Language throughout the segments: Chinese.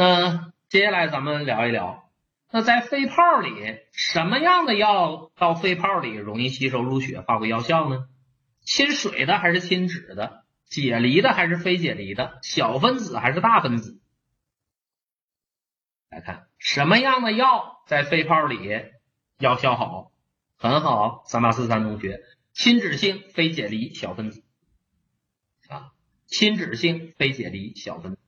那接下来咱们聊一聊，那在肺泡里什么样的药到肺泡里容易吸收入血，发挥药效呢？亲水的还是亲脂的？解离的还是非解离的？小分子还是大分子？来看什么样的药在肺泡里药效好，很好。三八四三同学，亲脂性非解离小分子啊，亲脂性非解离小分子。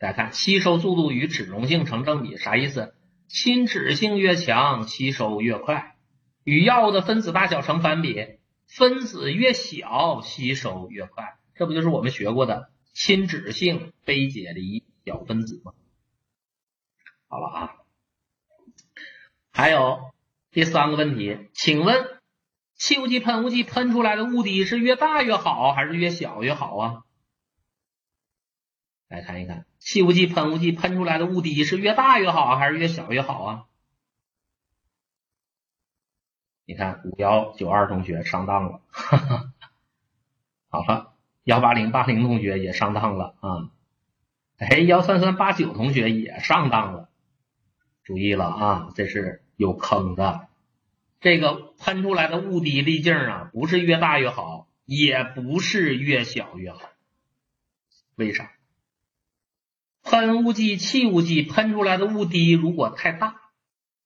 大家看吸收速度与脂溶性成正比，啥意思？亲脂性越强，吸收越快，与药物的分子大小成反比。分子越小，吸收越快，这不就是我们学过的亲脂性非解离小分子吗？好了啊，还有第三个问题，请问气雾剂喷雾剂喷出来的雾滴是越大越好，还是越小越好啊？来看一看，气雾剂喷雾剂喷出来的雾滴是越大越好，还是越小越好啊？你看五幺九二同学上当了，哈哈，好了，幺八零八零同学也上当了啊，哎，幺三三八九同学也上当了，注意了啊，这是有坑的。这个喷出来的雾滴粒径啊，不是越大越好，也不是越小越好。为啥？喷雾剂、气雾剂喷出来的雾滴如果太大。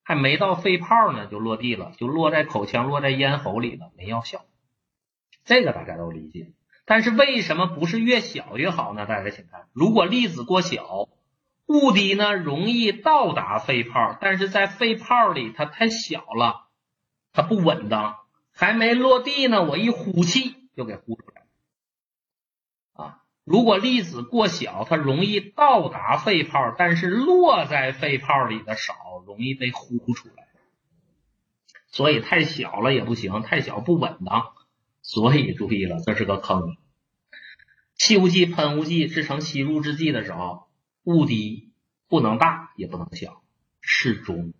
还没到肺泡呢，就落地了，就落在口腔、落在咽喉里了，没药效。这个大家都理解。但是为什么不是越小越好呢？大家请看，如果粒子过小，雾滴呢容易到达肺泡，但是在肺泡里它太小了，它不稳当，还没落地呢，我一呼气就给呼出来。如果粒子过小，它容易到达肺泡，但是落在肺泡里的少。容易被呼出来，所以太小了也不行，太小不稳当，所以注意了，这是个坑。气雾剂、喷雾剂制成吸入制剂的时候，雾滴不能大也不能小，适中，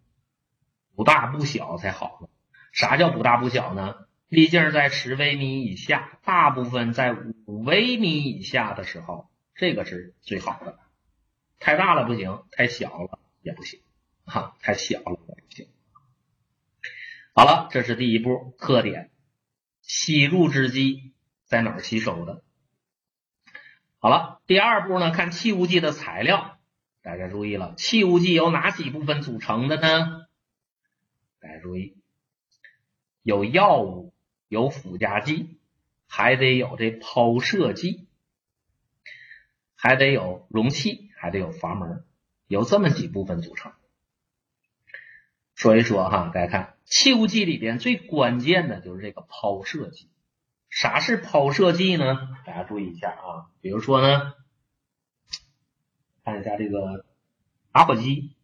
不大不小才好。啥叫不大不小呢？粒径在十微米以下，大部分在五微米以下的时候，这个是最好的。太大了不行，太小了也不行。哈，太小了也不行。好了，这是第一步特点，吸入制剂在哪儿吸收的？好了，第二步呢？看气雾剂的材料，大家注意了，气雾剂由哪几部分组成的呢？大家注意，有药物，有附加剂，还得有这抛射剂，还得有容器，还得有阀门，有这么几部分组成。说一说哈，大家看气雾剂里边最关键的就是这个抛射剂。啥是抛射剂呢？大家注意一下啊，比如说呢，看一下这个打火机，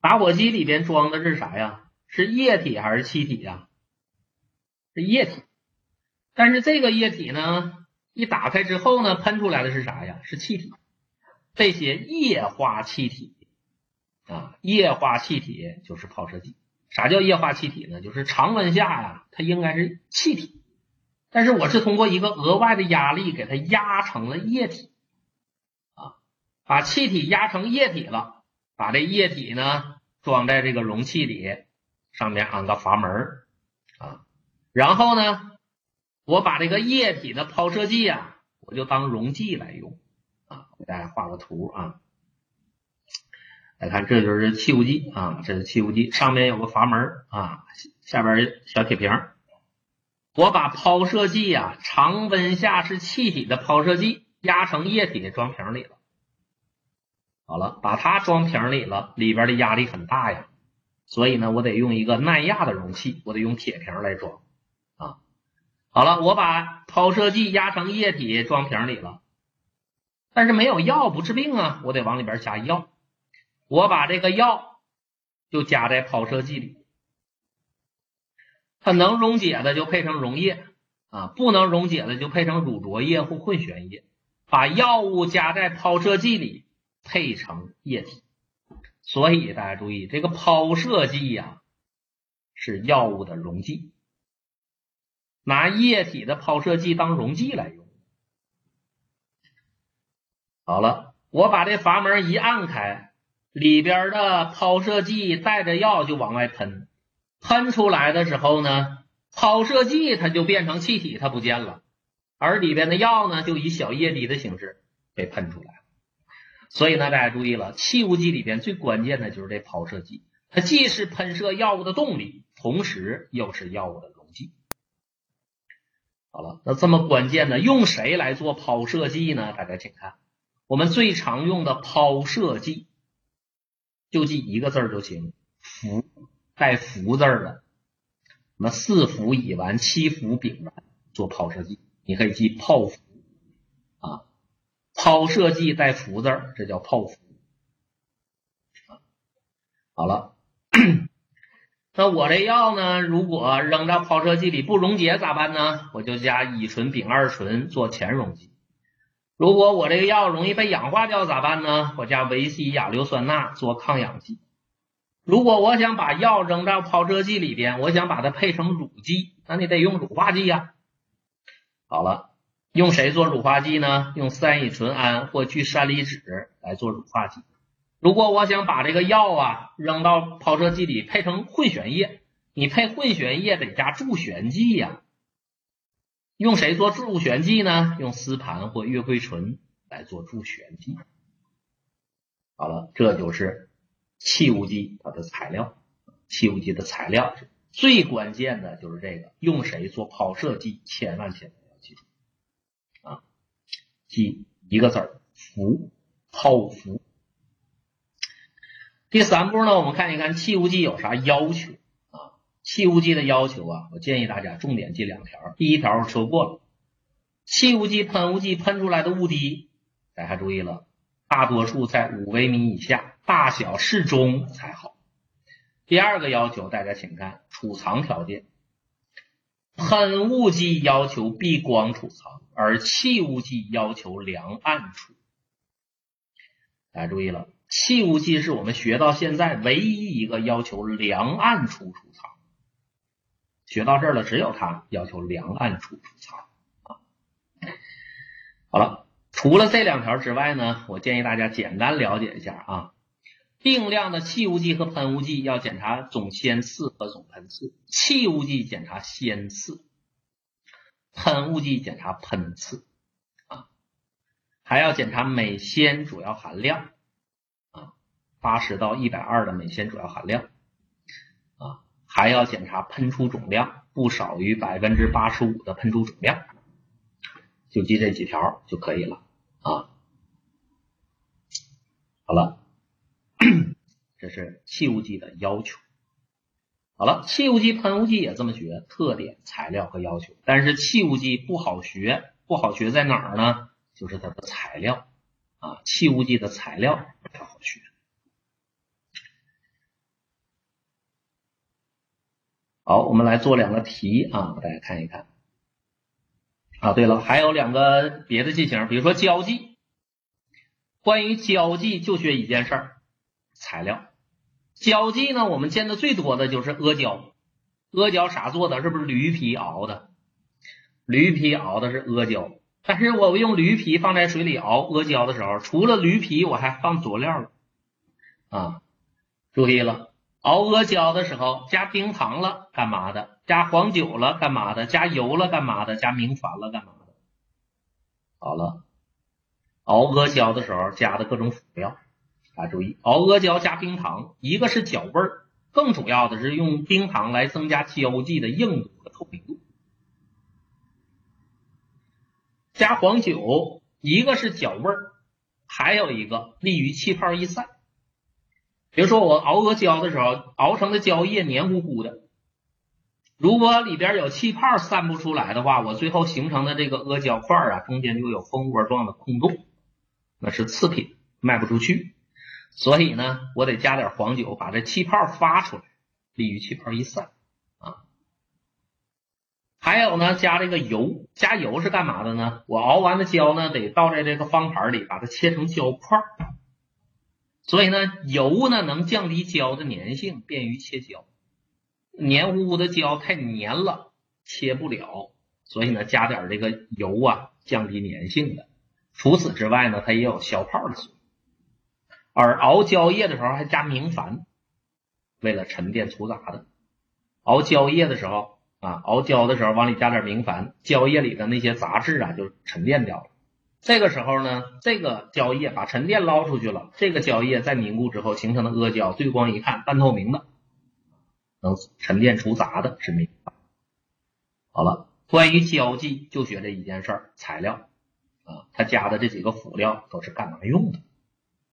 打火机里边装的是啥呀？是液体还是气体呀？是液体。但是这个液体呢，一打开之后呢，喷出来的是啥呀？是气体。这些液化气体。啊，液化气体就是抛射剂。啥叫液化气体呢？就是常温下呀，它应该是气体，但是我是通过一个额外的压力给它压成了液体，啊，把气体压成液体了，把这液体呢装在这个容器里，上面安个阀门啊，然后呢，我把这个液体的抛射剂啊，我就当溶剂来用啊，给大家画个图啊。来看，这就是气雾剂啊，这是气雾剂，上面有个阀门啊，下边小铁瓶。我把抛射剂啊，常温下是气体的抛射剂，压成液体装瓶里了。好了，把它装瓶里了，里边的压力很大呀，所以呢，我得用一个耐压的容器，我得用铁瓶来装。好了，我把抛射剂压成液体装瓶里了，但是没有药不治病啊，我得往里边加药。我把这个药就加在抛射剂里，它能溶解的就配成溶液啊，不能溶解的就配成乳浊液或混悬液。把药物加在抛射剂里，配成液体。所以大家注意，这个抛射剂呀是药物的溶剂，拿液体的抛射剂当溶剂来用。好了。我把这阀门一按开，里边的抛射剂带着药就往外喷，喷出来的时候呢，抛射剂它就变成气体，它不见了，而里边的药呢，就以小液滴的形式被喷出来。所以呢，大家注意了，气雾剂里边最关键的就是这抛射剂，它既是喷射药物的动力，同时又是药物的。好了，那这么关键的，用谁来做抛射剂呢？大家请看。我们最常用的抛射剂，就记一个字儿就行，氟带氟字儿的，什么四氟乙烷、七氟丙烷做抛射剂，你可以记泡氟啊。抛射剂带氟字儿，这叫泡氟。好了，那我这药呢，如果扔到抛射剂里不溶解咋办呢？我就加乙醇丙二醇做前溶剂。如果我这个药容易被氧化掉咋办呢？我加维 C 亚硫酸钠做抗氧剂。如果我想把药扔到抛射剂里边，我想把它配成乳剂，那你得用乳化剂呀。好了，用谁做乳化剂呢？用三乙醇胺或聚山梨酯来做乳化剂。如果我想把这个药啊扔到抛射剂里配成混悬液，你配混悬液得加助悬剂呀。用谁做助旋剂呢？用丝盘或月桂醇来做助旋剂。好了，这就是气雾剂它的材料。气雾剂的材料最关键的就是这个，用谁做抛射剂，千万千万要记住啊！记一个字儿：氟，泡氟。第三步呢，我们看一看气雾剂有啥要求啊。气雾剂的要求啊，我建议大家重点记两条。第一条说过了，气雾剂喷雾剂喷出来的雾滴，大家注意了，大多数在五微米以下，大小适中才好。第二个要求，大家请看储藏条件，喷雾剂要求避光储藏，而气雾剂要求凉暗储。大家注意了，气雾剂是我们学到现在唯一一个要求凉暗处储藏。学到这儿了，只有它要求凉暗处储藏啊。好了，除了这两条之外呢，我建议大家简单了解一下啊。定量的气雾剂和喷雾剂要检查总氙次和总喷次，气雾剂检查氙次，喷雾剂检查喷次啊。还要检查镁氙主要含量，八十到一百二的镁氙主要含量啊。还要检查喷出总量不少于百分之八十五的喷出总量，就记这几条就可以了啊。好了，这是气雾剂的要求。好了，气雾剂、喷雾剂也这么学，特点、材料和要求。但是气雾剂不好学，不好学在哪儿呢？就是它的材料啊，气雾剂的材料不好学。好，我们来做两个题啊，大家看一看。啊，对了，还有两个别的剂型，比如说胶剂。关于胶剂就学一件事儿，材料。胶剂呢，我们见的最多的就是阿胶。阿胶啥做的？是不是驴皮熬的？驴皮熬的是阿胶。但是我用驴皮放在水里熬阿胶的时候，除了驴皮，我还放佐料了。啊，注意了。熬阿胶的时候加冰糖了干嘛的？加黄酒了干嘛的？加油了干嘛的？加明矾了干嘛的？好了，熬阿胶的时候加的各种辅料，大家注意，熬阿胶加冰糖，一个是搅味儿，更主要的是用冰糖来增加胶剂的硬度和透明度。加黄酒，一个是搅味儿，还有一个利于气泡易散。比如说我熬阿胶的时候，熬成的胶液黏糊糊的，如果里边有气泡散不出来的话，我最后形成的这个阿胶块啊，中间就有蜂窝状的空洞，那是次品，卖不出去。所以呢，我得加点黄酒，把这气泡发出来，利于气泡一散啊。还有呢，加这个油，加油是干嘛的呢？我熬完的胶呢，得倒在这个方盘里，把它切成胶块。所以呢，油呢能降低胶的粘性，便于切胶。黏糊糊的胶太黏了，切不了。所以呢，加点这个油啊，降低粘性的。除此之外呢，它也有消泡的作用而熬胶液的时候还加明矾，为了沉淀粗杂的。熬胶液的时候啊，熬胶的时候往里加点明矾，胶液里的那些杂质啊就沉淀掉了。这个时候呢，这个胶液把沉淀捞出去了，这个胶液在凝固之后形成的阿胶，对光一看半透明的，能沉淀除杂的是明。好了，关于胶剂就学这一件事儿，材料啊，它加的这几个辅料都是干嘛用的？